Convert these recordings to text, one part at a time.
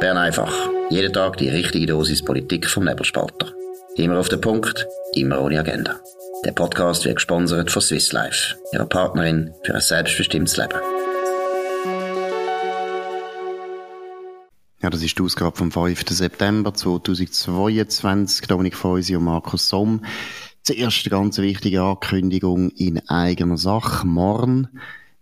Bern einfach. Jeden Tag die richtige Dosis Politik vom Nebelspalter. Immer auf den Punkt, immer ohne Agenda. Der Podcast wird gesponsert von Swiss Life, ihrer Partnerin für ein selbstbestimmtes Leben. Ja, das ist die Ausgabe vom 5. September 2022. Dominik Feusi und Markus Somm. Zuerst eine ganz wichtige Ankündigung in eigener Sache. Morgen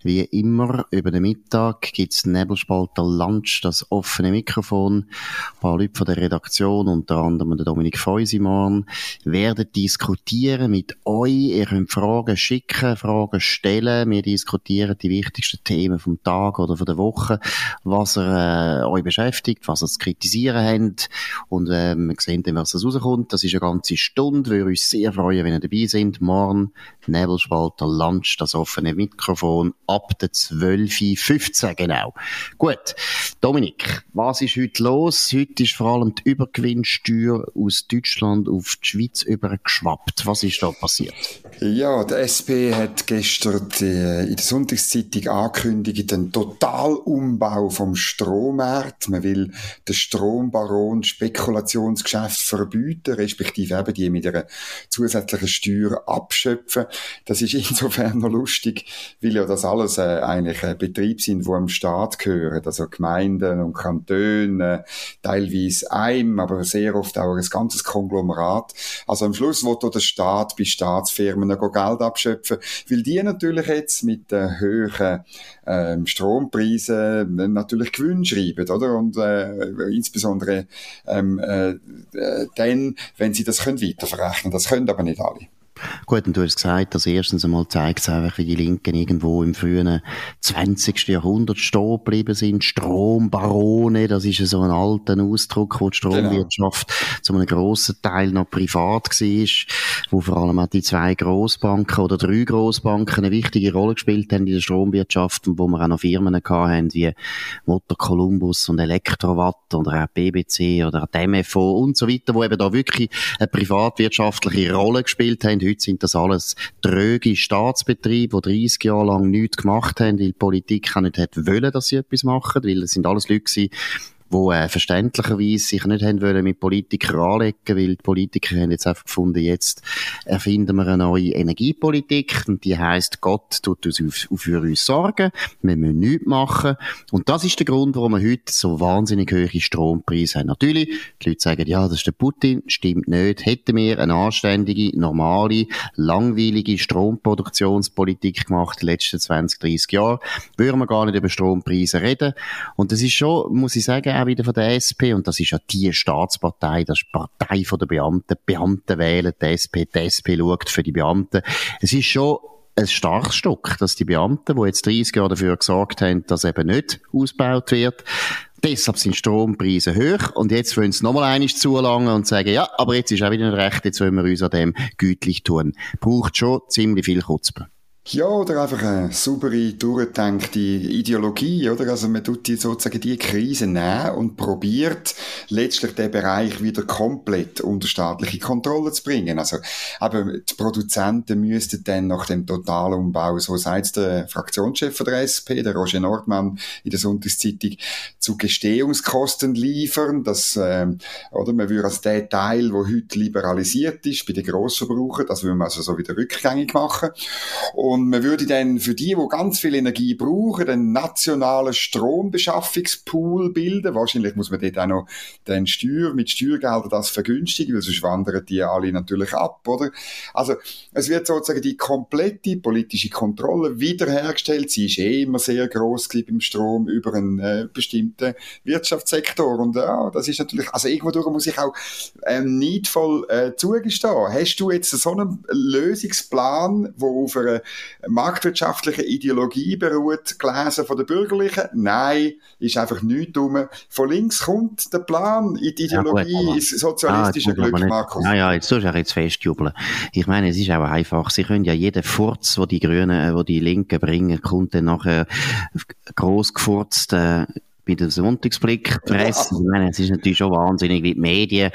wie immer, über den Mittag gibt's Nebelspalter Lunch, das offene Mikrofon. Ein paar Leute von der Redaktion, unter anderem der Dominik Feusimann, werden diskutieren mit euch. Ihr könnt Fragen schicken, Fragen stellen. Wir diskutieren die wichtigsten Themen vom Tag oder von der Woche, was ihr, äh, euch beschäftigt, was ihr zu kritisieren habt. Und äh, wir sehen dann, was rauskommt. Das ist eine ganze Stunde. Wir würden uns sehr freuen, wenn ihr dabei seid. Morgen Nebelspalter Lunch, das offene Mikrofon ab der 12.15 genau. Gut. Dominik, was ist heute los? Heute ist vor allem die Übergewinnsteuer aus Deutschland auf die Schweiz übergeschwappt. Was ist da passiert? Ja, der SP hat gestern die, in der Sonntagszeitung angekündigt, den Totalumbau vom Strommarkt. Man will den Strombaron Spekulationsgeschäft verbieten, respektive eben die mit einer zusätzlichen Steuer abschöpfen. Das ist insofern noch lustig, weil ja das alles äh, eigentlich äh, Betriebe sind, die am Staat gehören, also Gemeinden und Kantone, teilweise einem, aber sehr oft auch ein ganzes Konglomerat. Also am Schluss wird der Staat bei Staatsfirmen noch Geld abschöpfen, weil die natürlich jetzt mit den hohen ähm, Strompreisen natürlich Gewinn schreiben, oder? Und äh, insbesondere ähm, äh, äh dann, wenn sie das können weiterverrechnen. Das können aber nicht alle. Gut, und du hast gesagt, dass erstens einmal zeigt es einfach, wie die Linken irgendwo im frühen 20. Jahrhundert stehen geblieben sind. Strombarone, das ist so ein alter Ausdruck, wo die genau. Stromwirtschaft genau. zu einem grossen Teil noch privat war, wo vor allem auch die zwei Grossbanken oder drei Grossbanken eine wichtige Rolle gespielt haben in der Stromwirtschaft und wo wir auch noch Firmen hatten, wie Motor Columbus und Elektrowatt oder auch BBC oder auch die MFO und so weiter, wo eben da wirklich eine privatwirtschaftliche Rolle gespielt haben. Heute sind das alles tröge Staatsbetriebe, die 30 Jahre lang nichts gemacht haben, weil die Politik auch nicht hätte wollen, dass sie etwas machen, weil es sind alles Leute gewesen, wo äh, verständlicherweise sich nicht haben wollen mit Politikern anlegen, weil die Politiker haben jetzt einfach gefunden, jetzt erfinden wir eine neue Energiepolitik und die heißt Gott tut uns auf, für uns sorgen, wir müssen nichts machen und das ist der Grund, warum wir heute so wahnsinnig hohe Strompreise haben. Natürlich, die Leute sagen, ja, das ist der Putin, stimmt nicht. Hätten wir eine anständige, normale, langweilige Stromproduktionspolitik gemacht die letzten 20, 30 Jahre, würden wir gar nicht über Strompreise reden und das ist schon, muss ich sagen, auch wieder von der SP, und das ist ja die Staatspartei, das ist die Partei der Beamten. Die Beamten wählen die SP, die SP schaut für die Beamten. Es ist schon ein starkes Stück, dass die Beamten, die jetzt 30 Jahre dafür gesorgt haben, dass eben nicht ausgebaut wird, Deshalb sind Strompreise hoch und jetzt wollen sie nochmal einiges zulangen und sagen, ja, aber jetzt ist auch wieder ein Recht, jetzt wollen wir uns an dem gütlich tun. Braucht schon ziemlich viel Kutzbe. Ja, oder einfach eine saubere, durchgedenkte Ideologie, oder? Also man tut die sozusagen die Krise nehmen und probiert letztlich den Bereich wieder komplett unter staatliche Kontrolle zu bringen. Also, aber die Produzenten müssten dann nach dem Totalumbau, so sagt der Fraktionschef der SP, der Roger Nordmann in der Sonntagszeitung, zu Gestehungskosten liefern, dass, äh, oder man würde also den Teil, wo heute liberalisiert ist, bei den Grossverbrauchern, das würde man also so wieder rückgängig machen. Und und man würde dann für die, die ganz viel Energie brauchen, einen nationalen Strombeschaffungspool bilden. Wahrscheinlich muss man dort auch noch den Steuer, mit Steuergeldern das vergünstigen, weil sonst wandern die alle natürlich ab, oder? Also, es wird sozusagen die komplette politische Kontrolle wiederhergestellt. Sie ist eh immer sehr gross beim Strom über einen äh, bestimmten Wirtschaftssektor. Und ja, das ist natürlich, also irgendwo muss ich auch ähm, neidvoll äh, zugestehen. Hast du jetzt so einen Lösungsplan, wo auf einer marktwirtschaftliche Ideologie beruht, gelesen von den Bürgerlichen? Nein, ist einfach nichts dumm. Von links kommt der Plan, die Ideologie ja, gut, ist sozialistischer ah, Glück, Markus. Ja, ja, jetzt sollst du jetzt festjubeln. Ich meine, es ist auch einfach, sie können ja jeden Furz, wo die Grünen, wo die Linken bringen, kommt dann nachher gross gefurzt, äh, bei der Sonntagsblick Presse. Ja. Ich meine, es ist natürlich schon wahnsinnig wie die Medien.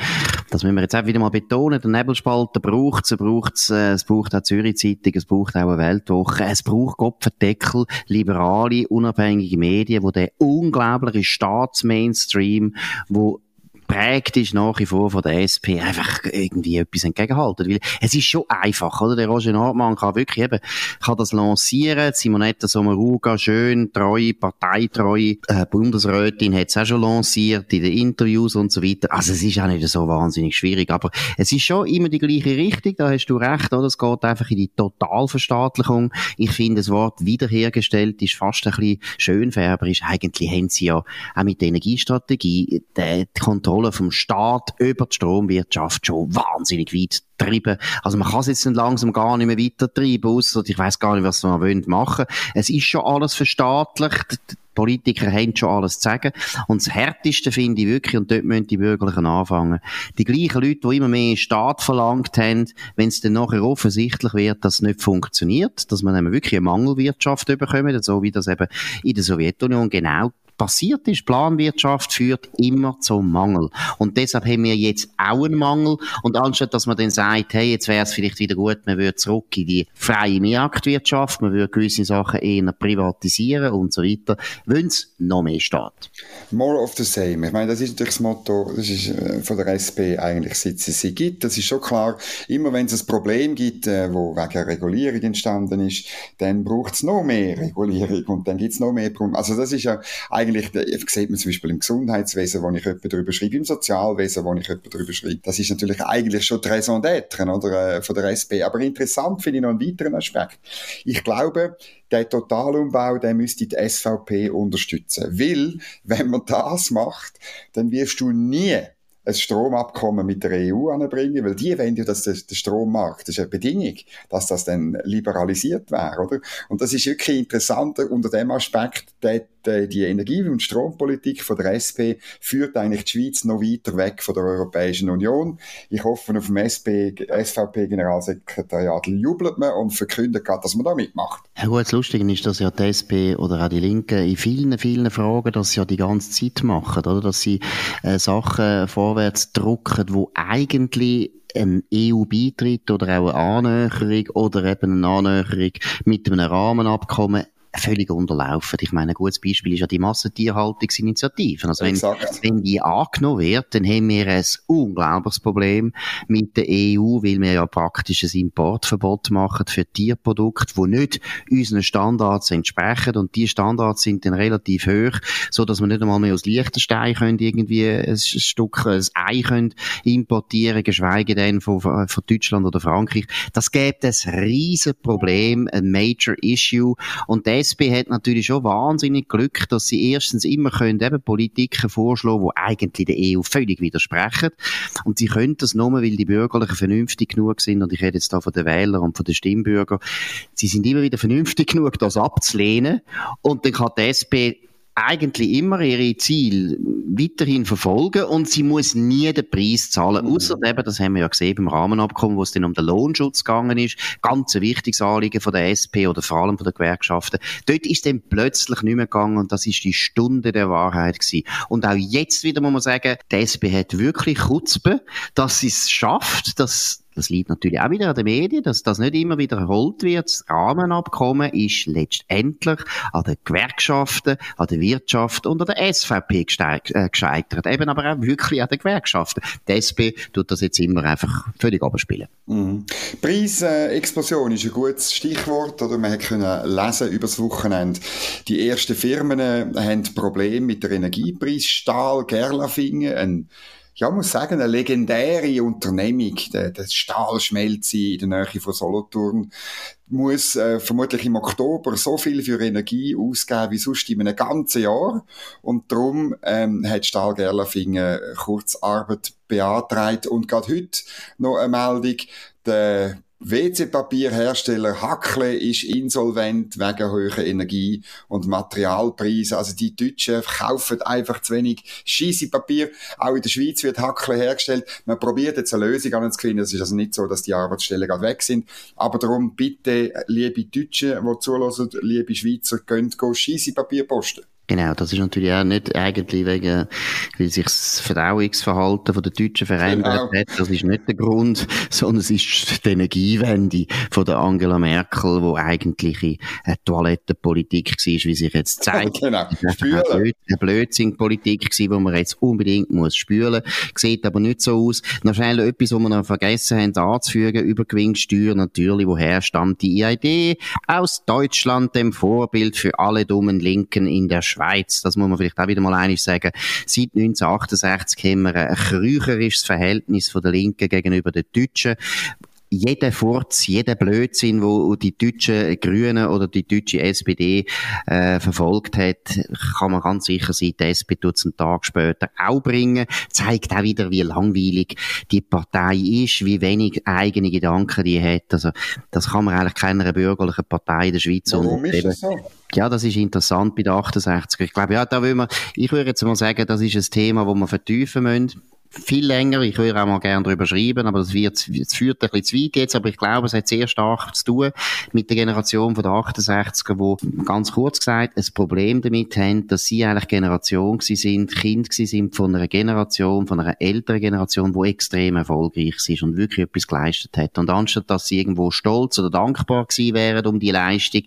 Das müssen wir jetzt auch wieder mal betonen. Der Nebelspalter braucht es, braucht es, äh, es braucht auch Zürich Zeitung, es braucht auch eine Weltwoche, es braucht Kopfendeckel, liberale, unabhängige Medien, wo der unglaubliche Staatsmainstream, wo geprägt ist nach wie vor von der SP, einfach irgendwie etwas entgegenhalten. Weil es ist schon einfach, oder? Der Roger Nordmann kann wirklich eben, kann das lancieren. Simonetta Sommaruga, schön, treu, parteitreue äh, Bundesrätin hat es auch schon lanciert in den Interviews und so weiter. Also es ist auch nicht so wahnsinnig schwierig, aber es ist schon immer die gleiche Richtung, da hast du recht, oder? Es geht einfach in die Totalverstaatlichung. Ich finde, das Wort wiederhergestellt ist fast ein bisschen schönfärberisch. Eigentlich haben sie ja auch mit der Energiestrategie die Kontrolle Kontrolle vom Staat über die Stromwirtschaft schon wahnsinnig weit treiben. Also man kann es jetzt langsam gar nicht mehr weiter treiben, ausser ich weiß gar nicht, was man machen wollen. Es ist schon alles verstaatlicht. Die Politiker haben schon alles zu sagen. Und das Härteste finde ich wirklich, und dort müssen die Bürgerlichen anfangen, die gleichen Leute, die immer mehr Staat verlangt haben, wenn es dann nachher offensichtlich wird, dass es nicht funktioniert, dass man eben wirklich eine Mangelwirtschaft bekommt, so wie das eben in der Sowjetunion genau passiert ist. Planwirtschaft führt immer zum Mangel. Und deshalb haben wir jetzt auch einen Mangel. Und anstatt, dass man dann sagt, hey, jetzt wäre es vielleicht wieder gut, man würde zurück in die freie Marktwirtschaft, man würde gewisse Sachen eher privatisieren und so weiter, wenn es noch mehr steht. More of the same. Ich meine, das ist natürlich das Motto, das ist äh, von der SP eigentlich, seit es sie gibt. Das ist schon klar, immer wenn es ein Problem gibt, äh, wo wegen Regulierung entstanden ist, dann braucht es noch mehr Regulierung und dann gibt es noch mehr Probleme. Also das ist ja eigentlich eigentlich, sieht man zum Beispiel im Gesundheitswesen, wo ich etwas darüber schreibe, im Sozialwesen, wo ich etwas darüber schreibe. Das ist natürlich eigentlich schon die Raison d'être, oder, äh, von der SP. Aber interessant finde ich noch einen weiteren Aspekt. Ich glaube, der Totalumbau, der müsste die SVP unterstützen. Weil, wenn man das macht, dann wirst du nie ein Stromabkommen mit der EU anbringen, weil die wollen ja, dass der, der Strommarkt, das ist eine Bedingung, dass das dann liberalisiert wäre, oder? Und das ist wirklich interessant unter dem Aspekt, der die, die Energie- und Strompolitik von der SP führt eigentlich die Schweiz noch weiter weg von der Europäischen Union. Ich hoffe, auf dem SVP-Generalsekretariat jubelt man und verkündet gerade, dass man da mitmacht. Ja gut, das Lustige ist, dass ja die SP oder auch die Linken in vielen, vielen Fragen das ja die ganze Zeit machen, oder? Dass sie äh, Sachen vorwärts drucken, wo eigentlich ein EU-Beitritt oder auch eine Annäherung oder eben eine Annäherung mit einem Rahmenabkommen völlig unterlaufen. Ich meine, ein gutes Beispiel ist ja die Massentierhaltungsinitiative. Also wenn, wenn die angenommen wird, dann haben wir ein unglaubliches Problem mit der EU, weil wir ja praktisch ein Importverbot machen für Tierprodukte, die nicht unseren Standards entsprechen. Und die Standards sind dann relativ hoch, so dass wir nicht einmal mehr aus Liechtenstein können irgendwie ein Stück, ein Ei können importieren, geschweige denn von, von Deutschland oder Frankreich. Das gibt ein riesen Problem, ein Major Issue. Und der SP hat natürlich schon wahnsinnig Glück, dass sie erstens immer können eben Politiken vorschlagen, die eigentlich der EU völlig widersprechen. Und sie können das nur, weil die Bürgerlichen vernünftig genug sind. Und ich rede jetzt da von den Wählern und von den Stimmbürgern. Sie sind immer wieder vernünftig genug, das abzulehnen. Und dann kann die SP eigentlich immer ihre Ziele weiterhin verfolgen und sie muss nie den Preis zahlen. Mhm. Außer eben, das haben wir ja gesehen beim Rahmenabkommen, wo es dann um den Lohnschutz gegangen ist. Ganz ein wichtiges Anliegen von der SP oder vor allem von den Gewerkschaften. Dort ist dann plötzlich nicht mehr gegangen und das ist die Stunde der Wahrheit gewesen. Und auch jetzt wieder muss man sagen, die SP hat wirklich Chutzpe, dass sie es schafft, dass das liegt natürlich auch wieder an den Medien, dass das nicht immer wiederholt wird. Das Rahmenabkommen ist letztendlich an den Gewerkschaften, an der Wirtschaft und an der SVP äh, gescheitert. Eben aber auch wirklich an den Gewerkschaften. Die SP tut das jetzt immer einfach völlig abspielen. Mhm. Preisexplosion ist ein gutes Stichwort. Oder man können lesen über das Wochenende. Die ersten Firmen haben Probleme mit der Energiepreis. Stahl, Gerlafingen, ein ja, muss sagen, eine legendäre Unternehmung, der, der Stahlschmelze in der Nähe von Solothurn, muss äh, vermutlich im Oktober so viel für Energie ausgeben wie sonst in einem ganzen Jahr. Und darum ähm, hat Stahl Gerlafingen Kurzarbeit beantragt. Und gerade heute noch eine Meldung, der WC-Papierhersteller Hackle ist insolvent wegen hoher Energie- und Materialpreise. Also die Deutschen kaufen einfach zu wenig Scheissepapier. Auch in der Schweiz wird Hackle hergestellt. Man probiert jetzt eine Lösung anzufinden. Es ist also nicht so, dass die Arbeitsstellen gerade weg sind. Aber darum bitte, liebe Deutschen, die zulassen, liebe Schweizer, könnt Scheissepapier posten. Genau, das ist natürlich auch nicht eigentlich wegen, weil sich das Verdauungsverhalten der Deutschen verändert genau. hat. Das ist nicht der Grund, sondern es ist die Energiewende von der Angela Merkel, wo eigentlich eine Toilettenpolitik war, wie sich jetzt zeigt. genau. Spülen. Eine, Blödsinn-Politik die man jetzt unbedingt muss spülen. Sieht aber nicht so aus. Noch schnell etwas, was wir noch vergessen haben anzufügen, Übergewinnsteuer natürlich, woher stammt die Idee? Aus Deutschland, dem Vorbild für alle dummen Linken in der Schweiz. Schweiz. Das muss man vielleicht auch wieder mal einig sagen. Seit 1968 haben wir ein krücherisches Verhältnis von der Linken gegenüber den Deutschen jeder Furz, jeder Blödsinn, wo die deutschen Grünen oder die deutsche SPD äh, verfolgt hat, kann man ganz sicher sein, die SP tut es einen Tag später auch bringen. Zeigt auch wieder, wie langweilig die Partei ist, wie wenig eigene Gedanken die hat. Also das kann man eigentlich keiner bürgerlichen Partei in der Schweiz Warum ist das so? Ja, das ist interessant bei der 68 Ich glaube, ja, da will man, ich würde jetzt mal sagen, das ist ein Thema, wo man vertiefen müssen viel länger. Ich würde auch mal gerne darüber schreiben, aber das, wird, das führt ein bisschen zu weit jetzt. Aber ich glaube, es hat sehr stark zu tun mit der Generation von der 68er, wo ganz kurz gesagt ein Problem damit haben, dass sie eigentlich Generation gewesen sind, Kind gewesen sind von einer Generation, von einer älteren Generation, die extrem erfolgreich ist und wirklich etwas geleistet hat. Und anstatt, dass sie irgendwo stolz oder dankbar gewesen wären um die Leistung,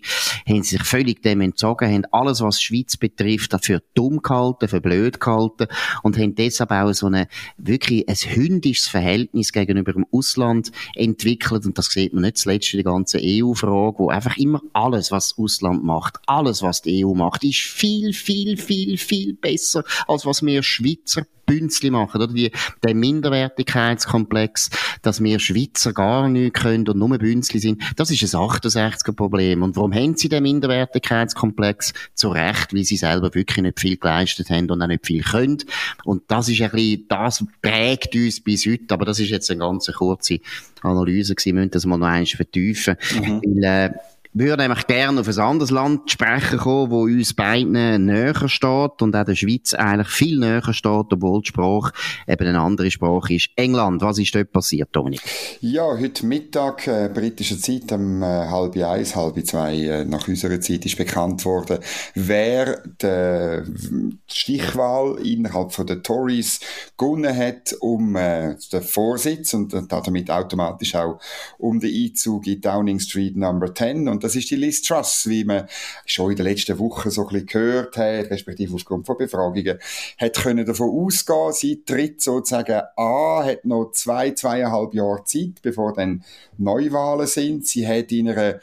haben sie sich völlig dem entzogen, haben alles, was Schweiz betrifft, dafür dumm gehalten, für blöd gehalten und haben deshalb auch so eine wirklich ein hündisches Verhältnis gegenüber dem Ausland entwickelt. Und das sieht man nicht zuletzt in der ganzen EU-Frage, wo einfach immer alles, was das Ausland macht, alles, was die EU macht, ist viel, viel, viel, viel besser, als was wir Schweizer Bünzli machen, oder? Wie der Minderwertigkeitskomplex, dass wir Schweizer gar nichts können und nur Bünzli sind. Das ist ein 68er Problem. Und warum haben sie den Minderwertigkeitskomplex? Zu Recht, weil sie selber wirklich nicht viel geleistet haben und auch nicht viel können. Und das ist ein bisschen, das prägt uns bis heute. Aber das ist jetzt eine ganz kurze Analyse gewesen. Wir müssen das mal noch einmal vertiefen. Mhm. Weil, äh, würde nämlich gerne auf ein anderes Land sprechen kommen, wo uns beiden näher steht und auch der Schweiz eigentlich viel näher steht, obwohl die Sprache eben eine andere Sprache ist. England, was ist dort passiert, Toni? Ja, heute Mittag, äh, britischer Zeit, um äh, halb eins, halb zwei äh, nach unserer Zeit ist bekannt worden, wer die Stichwahl innerhalb von der Tories gewonnen hat um äh, den Vorsitz und damit automatisch auch um den Einzug in Downing Street Number 10 und das ist die Liz Truss, wie man schon in den letzten Wochen so ein bisschen gehört hat, respektive aufgrund von Befragungen, hat können davon ausgehen, sie tritt sozusagen an, hat noch zwei, zweieinhalb Jahre Zeit, bevor dann Neuwahlen sind. Sie hat in einer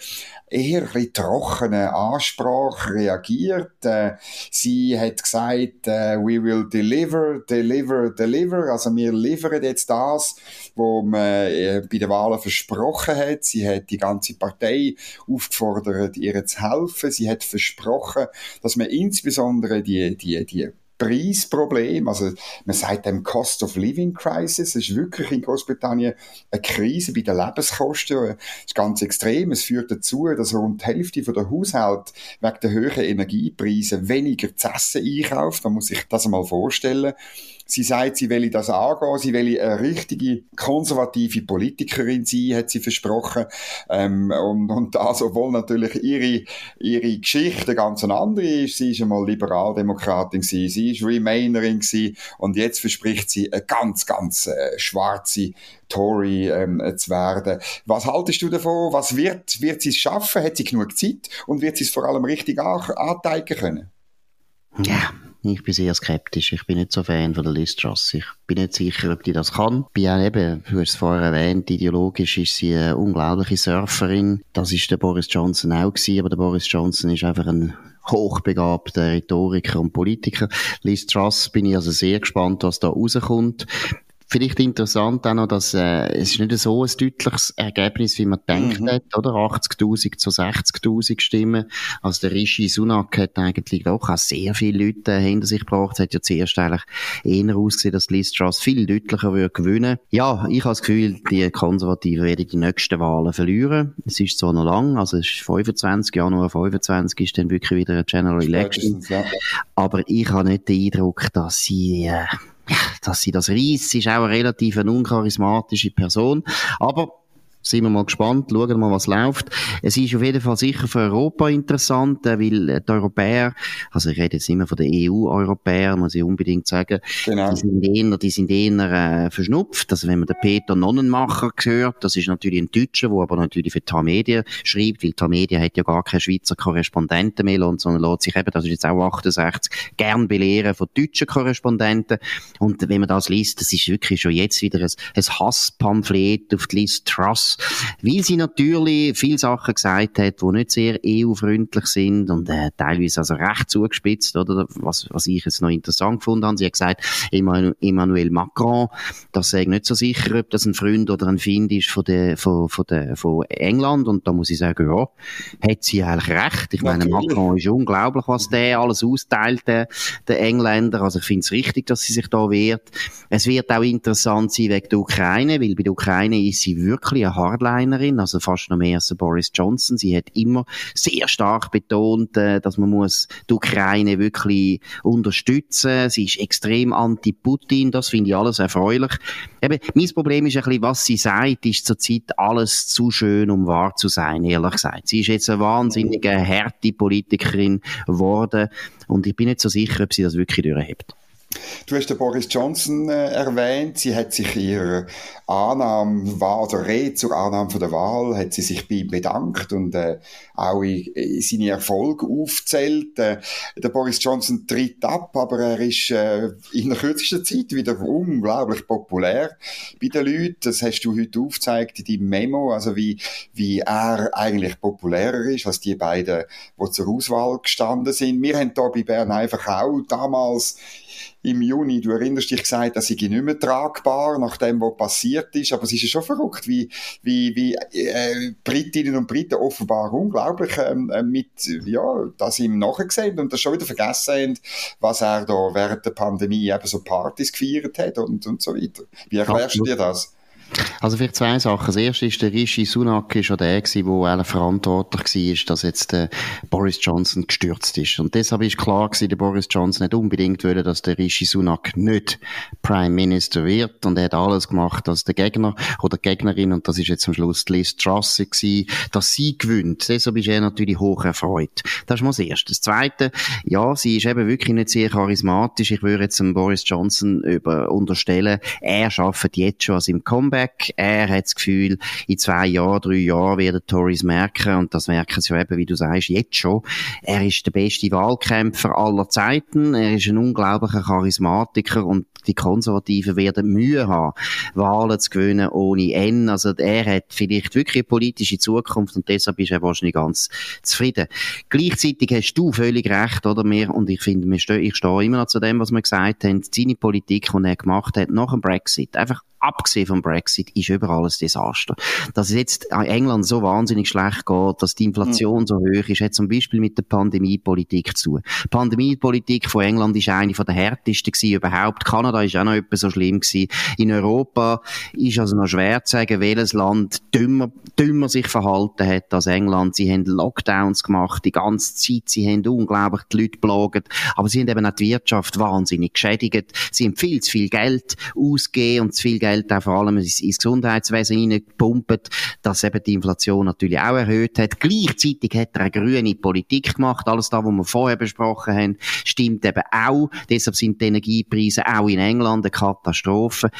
eher ein trockenen Ansprache reagiert. Äh, sie hat gesagt, äh, we will deliver, deliver, deliver. Also wir liefern jetzt das, was man äh, bei den Wahlen versprochen hat. Sie hat die ganze Partei aufgefordert, ihr zu helfen. Sie hat versprochen, dass man insbesondere die, die, die Preisproblem, also man sagt dem Cost of Living Crisis, es ist wirklich in Großbritannien eine Krise bei den Lebenskosten, das ist ganz extrem, es führt dazu, dass rund die Hälfte der Haushalte wegen der höheren Energiepreise weniger zu essen einkauft, man muss sich das einmal vorstellen Sie sagt, sie will das angehen, sie will eine richtige konservative Politikerin sein, hat sie versprochen. Ähm, und, und das, obwohl natürlich ihre, ihre Geschichte ganz eine andere ist. Sie ist einmal Liberaldemokratin gewesen, sie ist Remainerin gewesen, und jetzt verspricht sie eine ganz, ganz äh, schwarze Tory ähm, zu werden. Was haltest du davon? Was wird, wird sie es schaffen? Hat sie genug Zeit? Und wird sie es vor allem richtig anteigen können? Ja, ich bin sehr skeptisch. Ich bin nicht so Fan von der Liz Truss. Ich bin nicht sicher, ob die das kann. Bin auch eben, du hast es vorher erwähnt, ideologisch ist sie eine unglaubliche Surferin. Das ist der Boris Johnson auch gewesen, aber der Boris Johnson ist einfach ein hochbegabter Rhetoriker und Politiker. Liz Truss bin ich also sehr gespannt, was da rauskommt. Vielleicht interessant auch noch, dass äh, es ist nicht so ein deutliches Ergebnis, wie man gedacht mhm. hat, oder? 80.000 zu 60.000 Stimmen. Also der Rishi Sunak hat eigentlich auch, auch sehr viele Leute hinter sich gebracht. Es hat ja zuerst eigentlich eher ausgesehen, dass Liz Truss viel deutlicher würde gewinnen. Ja, ich habe das Gefühl, die Konservativen werden die nächsten Wahlen verlieren. Es ist zwar noch lang, also es ist 25, Januar 25 ist dann wirklich wieder eine General Election. Ja. Aber ich habe nicht den Eindruck, dass sie äh, dass sie das reißt. Sie ist auch eine relativ uncharismatische Person. Aber sind wir mal gespannt, schauen wir mal, was läuft. Es ist auf jeden Fall sicher für Europa interessant, äh, weil äh, die Europäer, also ich rede jetzt immer von den EU-Europäern, muss ich unbedingt sagen, genau. die sind eher, die sind eher äh, verschnupft. Also wenn man den Peter Nonnenmacher hört, das ist natürlich ein Deutscher, der aber natürlich für die Medien schreibt, weil die Medien hat ja gar keine Schweizer Korrespondenten mehr, sondern lässt sich eben, das ist jetzt auch 68, gern belehren von deutschen Korrespondenten. Und wenn man das liest, das ist wirklich schon jetzt wieder ein, ein Hasspamphlet auf die List Weil sie natürlich viele Sachen gesagt hat, die nicht sehr EU-freundlich sind und äh, teilweise also recht zugespitzt, oder? Was, was ich jetzt noch interessant gefunden habe. Sie hat gesagt, Emmanuel Macron, das sei nicht so sicher, ob das ein Freund oder ein Feind ist von, der, von, von, der, von England. Und da muss ich sagen, ja, hat sie eigentlich recht. Ich meine, Macron ist unglaublich, was der alles austeilt, der, der Engländer. Also ich finde es richtig, dass sie sich da wehrt. Es wird auch interessant sein wegen der Ukraine, weil bei der Ukraine ist sie wirklich eine Hardlinerin, also fast noch mehr als Boris Johnson. Sie hat immer sehr stark betont, äh, dass man muss die Ukraine wirklich unterstützen. Sie ist extrem anti-Putin. Das finde ich alles erfreulich. Eben, mein Problem ist ein bisschen, was sie sagt, ist zurzeit alles zu schön, um wahr zu sein, ehrlich gesagt. Sie ist jetzt eine wahnsinnige, harte Politikerin geworden und ich bin nicht so sicher, ob sie das wirklich durchhebt. Du hast den Boris Johnson äh, erwähnt. Sie hat sich ihrer Annahme, war oder Rede zur Annahme von der Wahl, hat sie sich bei ihm bedankt und äh, auch seine Erfolge aufzählt. Äh, der Boris Johnson tritt ab, aber er ist äh, in der kürzesten Zeit wieder unglaublich populär bei den Leuten. Das hast du heute aufgezeigt in deinem Memo, also wie, wie er eigentlich populärer ist als die beiden, die zur Auswahl gestanden sind. Wir haben da bei Bern einfach auch damals im Juni, du erinnerst dich gesagt, dass ich nicht mehr tragbar nach dem, was passiert ist, aber es ist ja schon verrückt, wie, wie, wie äh, Britinnen und Briten offenbar unglaublich ähm, äh, mit, ja, das ihm nachgesehen und das schon wieder vergessen haben, was er da während der Pandemie eben so Partys gefeiert hat und, und so weiter. Wie erklärst du dir das? Also vielleicht zwei Sachen. Das erste ist, der Rishi Sunak ist ja der der verantwortlich war, dass jetzt der Boris Johnson gestürzt ist. Und deshalb ist klar gewesen, der Boris Johnson nicht unbedingt will, dass der Rishi Sunak nicht Prime Minister wird. Und er hat alles gemacht, dass der Gegner oder die Gegnerin, und das ist jetzt am Schluss Liz Truss dass sie gewinnt. Deshalb ist er natürlich hoch erfreut. Das ist mal das Erste. Das Zweite, ja, sie ist eben wirklich nicht sehr charismatisch. Ich würde jetzt dem Boris Johnson über unterstellen, er schafft jetzt schon an seinem Comeback Comeback. Er hat das Gefühl, in zwei Jahren, drei Jahren werden Tories merken, und das merken sie eben, wie du sagst, jetzt schon. Er ist der beste Wahlkämpfer aller Zeiten. Er ist ein unglaublicher Charismatiker und die Konservativen werden Mühe haben, Wahlen zu gewinnen ohne N. Also er hat vielleicht wirklich eine politische Zukunft und deshalb ist er wahrscheinlich ganz zufrieden. Gleichzeitig hast du völlig recht, oder? Mir, und ich finde, ich stehe immer noch zu dem, was wir gesagt haben. Seine Politik, die er gemacht hat nach dem Brexit, einfach abgesehen vom Brexit, ist überall ein Desaster. Dass es jetzt in England so wahnsinnig schlecht geht, dass die Inflation mhm. so hoch ist, hat zum Beispiel mit der Pandemiepolitik zu tun. Die Pandemiepolitik von England ist eine von der härtesten gewesen überhaupt. Kanada ist auch noch etwas so schlimm gewesen. In Europa ist also noch schwer zu sagen, welches Land dümmer, dümmer sich verhalten hat als England. Sie haben Lockdowns gemacht die ganze Zeit. Sie haben unglaublich die Leute belagert. Aber sie haben eben auch die Wirtschaft wahnsinnig geschädigt. Sie haben viel zu viel Geld ausgegeben und zu viel Geld Geld auch vor allem ins, ins Gesundheitswesen reingepumpt, dass eben die Inflation natürlich auch erhöht hat. Gleichzeitig hat er eine grüne Politik gemacht. Alles da, was wir vorher besprochen haben, stimmt eben auch. Deshalb sind die Energiepreise auch in England eine Katastrophe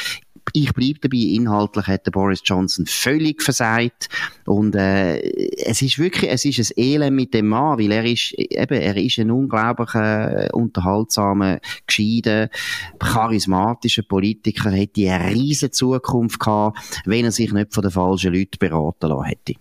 ich bleibe dabei, inhaltlich hat der Boris Johnson völlig versagt und äh, es ist wirklich, es ist ein Elend mit dem Mann, weil er ist eben, er ist ein unglaublicher, äh, unterhaltsamer, gescheiter, charismatischer Politiker, hätte eine riesige Zukunft gehabt, wenn er sich nicht von den falschen Leuten beraten lassen hätte.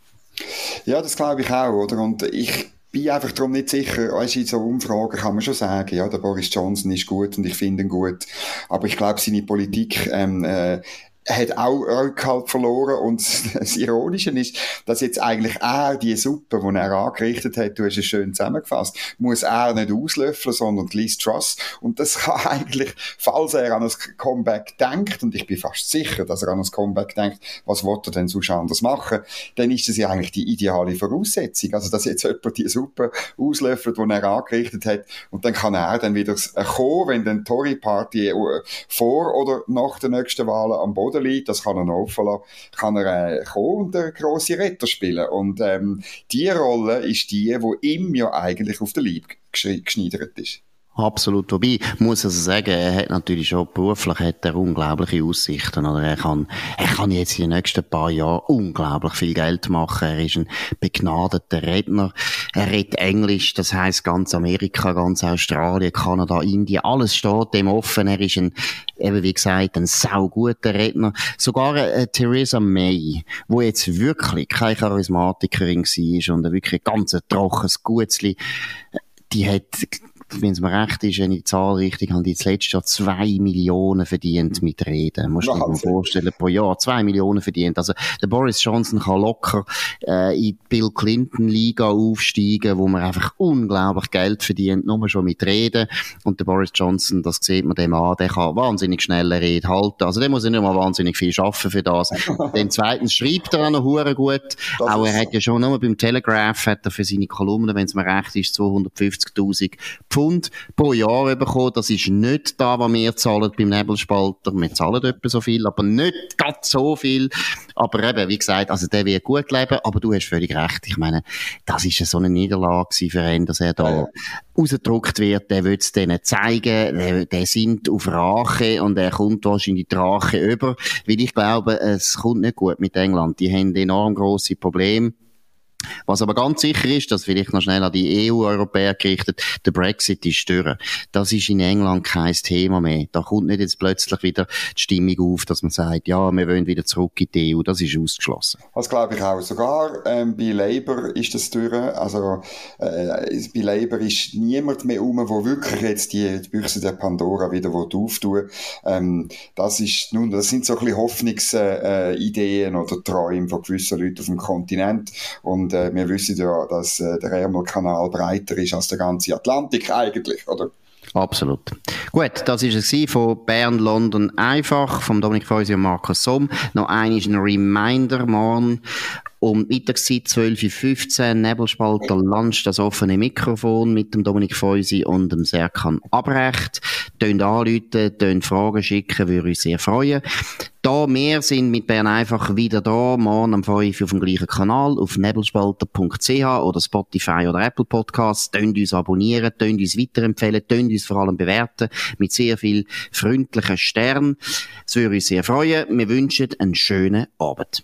Ja, das glaube ich auch, oder? Und ich bin einfach darum nicht sicher, weißt, in so Umfragen kann man schon sagen, ja, der Boris Johnson ist gut und ich finde ihn gut. Aber ich glaube, seine Politik ähm, äh, hat auch Rückhalt verloren. Und das Ironische ist, dass jetzt eigentlich er die Suppe, die er angerichtet hat, du hast es schön zusammengefasst, muss er nicht auslöffeln, sondern Liz Truss. Und das kann eigentlich, falls er an ein Comeback denkt und ich bin fast sicher, dass er an ein Comeback denkt, was wird er denn sonst anders machen, dann ist das ja eigentlich die ideale Voraussetzung, also dass jetzt jemand die Suppe auslöffelt, die er angerichtet hat und dann kann er dann wieder kommen, wenn dann Tory Party äh, vor oder nach den nächsten Wahlen am Boden Boden liegt, das kann er noch offen kann er äh, kommen und einen grossen Retter spielen. Und ähm, die Rolle ist die, die ihm ja eigentlich auf den Leib geschneidert ist. Absolut. Wobei, muss also sagen, er hat natürlich schon beruflich hat er unglaubliche Aussichten. Oder er kann, er kann jetzt in den nächsten paar Jahren unglaublich viel Geld machen. Er ist ein begnadeter Redner. Er redet Englisch, das heißt ganz Amerika, ganz Australien, Kanada, Indien, alles steht dem offen. Er ist ein, eben wie gesagt, ein sauguter Redner. Sogar äh, Theresa May, wo jetzt wirklich keine Charismatikerin war und wirklich ganz trockenes Gutzli, die hat wenn es mir recht ist, wenn ich die Zahl richtig habe, die das letzte Jahr zwei Millionen verdient mit Reden. Musst du dir mal vorstellen, pro Jahr zwei Millionen verdient. Also, der Boris Johnson kann locker, äh, in die Bill Clinton Liga aufsteigen, wo man einfach unglaublich Geld verdient, nur schon mit Reden. Und der Boris Johnson, das sieht man dem an, der kann wahnsinnig schnelle Rede halten. Also, der muss nicht mal wahnsinnig viel schaffen für das. Dann zweitens schreibt er auch noch hure gut. Das auch er hat ja schon nur beim Telegraph hat er für seine Kolumnen, wenn es mir recht ist, 250.000 Pfund pro Jahr bekommen. Das ist nicht da, was wir zahlen beim Nebelspalter. Wir zahlen etwa so viel, aber nicht ganz so viel. Aber eben, wie gesagt, also der wird gut leben, aber du hast völlig recht. Ich meine, das ist so eine Niederlage für ihn, dass er da ja. rausgedruckt wird. Der will es denen zeigen. Der, der sind auf Rache und er kommt wahrscheinlich die Rache über. Weil ich glaube, es kommt nicht gut mit England. Die haben enorm grosse Probleme. Was aber ganz sicher ist, dass vielleicht noch schnell an die EU-Europäer gerichtet, der Brexit ist stören. Das ist in England kein Thema mehr. Da kommt nicht jetzt plötzlich wieder die Stimmung auf, dass man sagt, ja, wir wollen wieder zurück in die EU. Das ist ausgeschlossen. Das glaube ich auch. Sogar ähm, bei Labour ist das durch. Also äh, bei Labour ist niemand mehr um, wo wirklich jetzt die, die Büchse der Pandora wieder auftun ähm, Das ist nun, das sind so ein bisschen Hoffnungsideen äh, oder Träume von gewissen Leuten auf dem Kontinent und und äh, wir wissen ja, dass äh, der Ärmelkanal breiter ist als der ganze Atlantik eigentlich, oder? Absolut. Gut, das ist es von Bern, London einfach, vom Dominik Feusi und Markus Somm. Noch ein Reminder morgen um Mittagszeit 12.15 Uhr, Nebelspalter Lunch, das offene Mikrofon mit dem Dominik Feusi und dem Serkan Abrecht. Tönt anrufen, tönt Fragen schicken, würde uns sehr freuen. Da wir sind mit Bern einfach wieder da, morgen am 5 auf dem gleichen Kanal, auf nebelspalter.ch oder Spotify oder Apple Podcasts. Tönt uns abonnieren, tönt uns weiterempfehlen, tönt uns vor allem bewerten mit sehr viel freundlichen Sternen. Das würde uns sehr freuen. Wir wünschen einen schönen Abend.